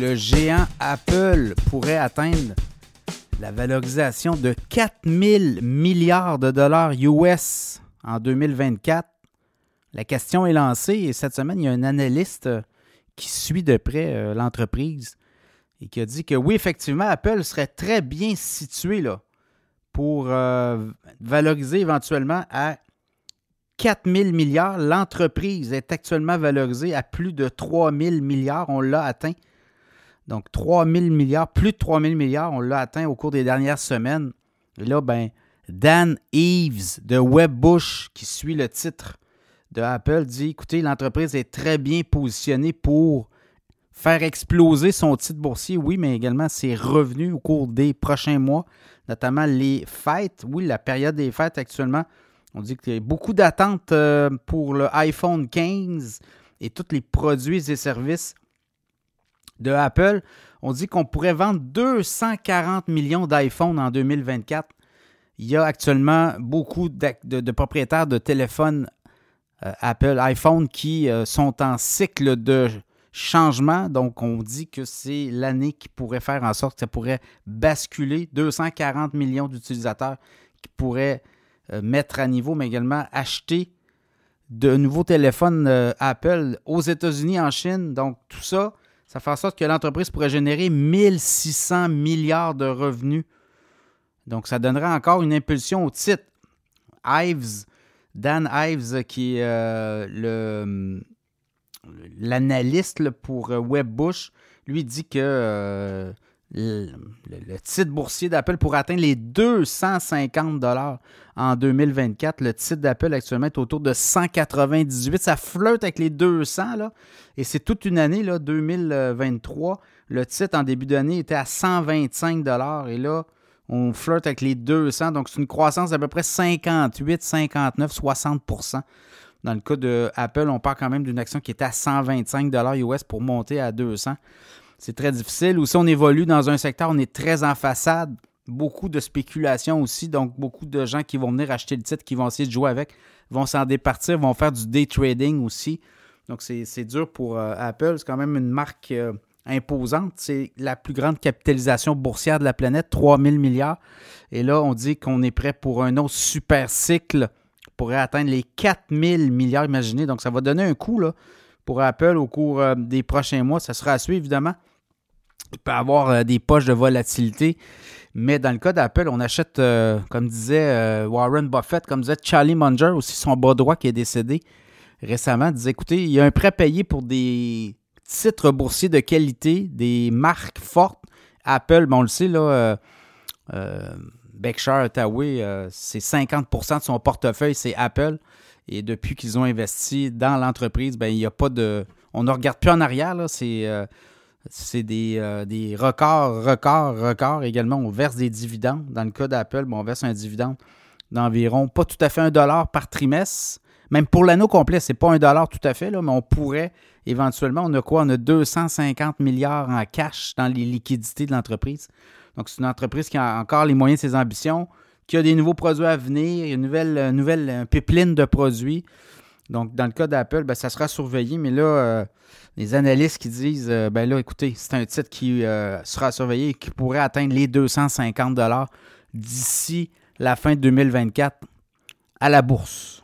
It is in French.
le géant Apple pourrait atteindre la valorisation de 4000 milliards de dollars US en 2024? La question est lancée et cette semaine, il y a un analyste qui suit de près euh, l'entreprise et qui a dit que oui, effectivement, Apple serait très bien situé là, pour euh, valoriser éventuellement à 4000 milliards. L'entreprise est actuellement valorisée à plus de 3000 milliards. On l'a atteint donc, 3 000 milliards, plus de 3 000 milliards, on l'a atteint au cours des dernières semaines. Et là, ben, Dan Eves de Webbush, qui suit le titre de Apple, dit écoutez, l'entreprise est très bien positionnée pour faire exploser son titre boursier, oui, mais également ses revenus au cours des prochains mois, notamment les fêtes. Oui, la période des fêtes actuellement, on dit qu'il y a beaucoup d'attentes euh, pour le iPhone 15 et tous les produits et services de Apple, on dit qu'on pourrait vendre 240 millions d'iPhone en 2024. Il y a actuellement beaucoup de, propriétaires de téléphones euh, Apple, iPhone qui euh, sont en cycle de changement. Donc, on dit que c'est l'année qui pourrait faire en sorte que ça pourrait basculer. 240 millions d'utilisateurs qui pourraient euh, mettre à niveau, mais également acheter de nouveaux téléphones Apple aux États-Unis, en Chine. Donc, tout ça, ça fait en sorte que l'entreprise pourrait générer 1600 milliards de revenus. Donc, ça donnerait encore une impulsion au titre. Ives, Dan Ives, qui est euh, l'analyste pour euh, Webbush, lui dit que euh, le, titre boursier d'Apple pourrait atteindre les 250 dollars en 2024. Le titre d'Apple actuellement est autour de 198. Ça flotte avec les 200 là, et c'est toute une année là, 2023. Le titre en début d'année était à 125 dollars et là on flotte avec les 200. Donc c'est une croissance d'à peu près 58, 59, 60% dans le cas de Apple, on part quand même d'une action qui était à 125 US pour monter à 200 c'est très difficile. Ou si on évolue dans un secteur, on est très en façade. Beaucoup de spéculation aussi, donc beaucoup de gens qui vont venir acheter le titre, qui vont essayer de jouer avec, vont s'en départir, vont faire du day trading aussi. Donc c'est dur pour euh, Apple. C'est quand même une marque euh, imposante. C'est la plus grande capitalisation boursière de la planète, 3 000 milliards. Et là, on dit qu'on est prêt pour un autre super cycle pourrait atteindre les 4 000 milliards, imaginez. Donc, ça va donner un coup là, pour Apple au cours euh, des prochains mois. Ça sera à suivre, évidemment. Il peut avoir euh, des poches de volatilité. Mais dans le cas d'Apple, on achète, euh, comme disait euh, Warren Buffett, comme disait Charlie Munger, aussi son bas droit qui est décédé récemment, disait écoutez, il y a un prêt payé pour des titres boursiers de qualité, des marques fortes. Apple, on le sait, là, Berkshire Hathaway, c'est 50% de son portefeuille, c'est Apple. Et depuis qu'ils ont investi dans l'entreprise, ben, il n'y a pas de. On ne regarde plus en arrière, là. C'est c'est des, euh, des, records, records, records. Également, on verse des dividendes. Dans le cas d'Apple, on verse un dividende d'environ pas tout à fait un dollar par trimestre. Même pour l'anneau complet, c'est pas un dollar tout à fait, là, mais on pourrait éventuellement, on a quoi? On a 250 milliards en cash dans les liquidités de l'entreprise. Donc, c'est une entreprise qui a encore les moyens de ses ambitions, qui a des nouveaux produits à venir, une nouvelle, une nouvelle pipeline de produits. Donc, dans le cas d'Apple, ben, ça sera surveillé, mais là, euh, les analystes qui disent, euh, ben là, écoutez, c'est un titre qui euh, sera surveillé et qui pourrait atteindre les 250 d'ici la fin de 2024 à la bourse.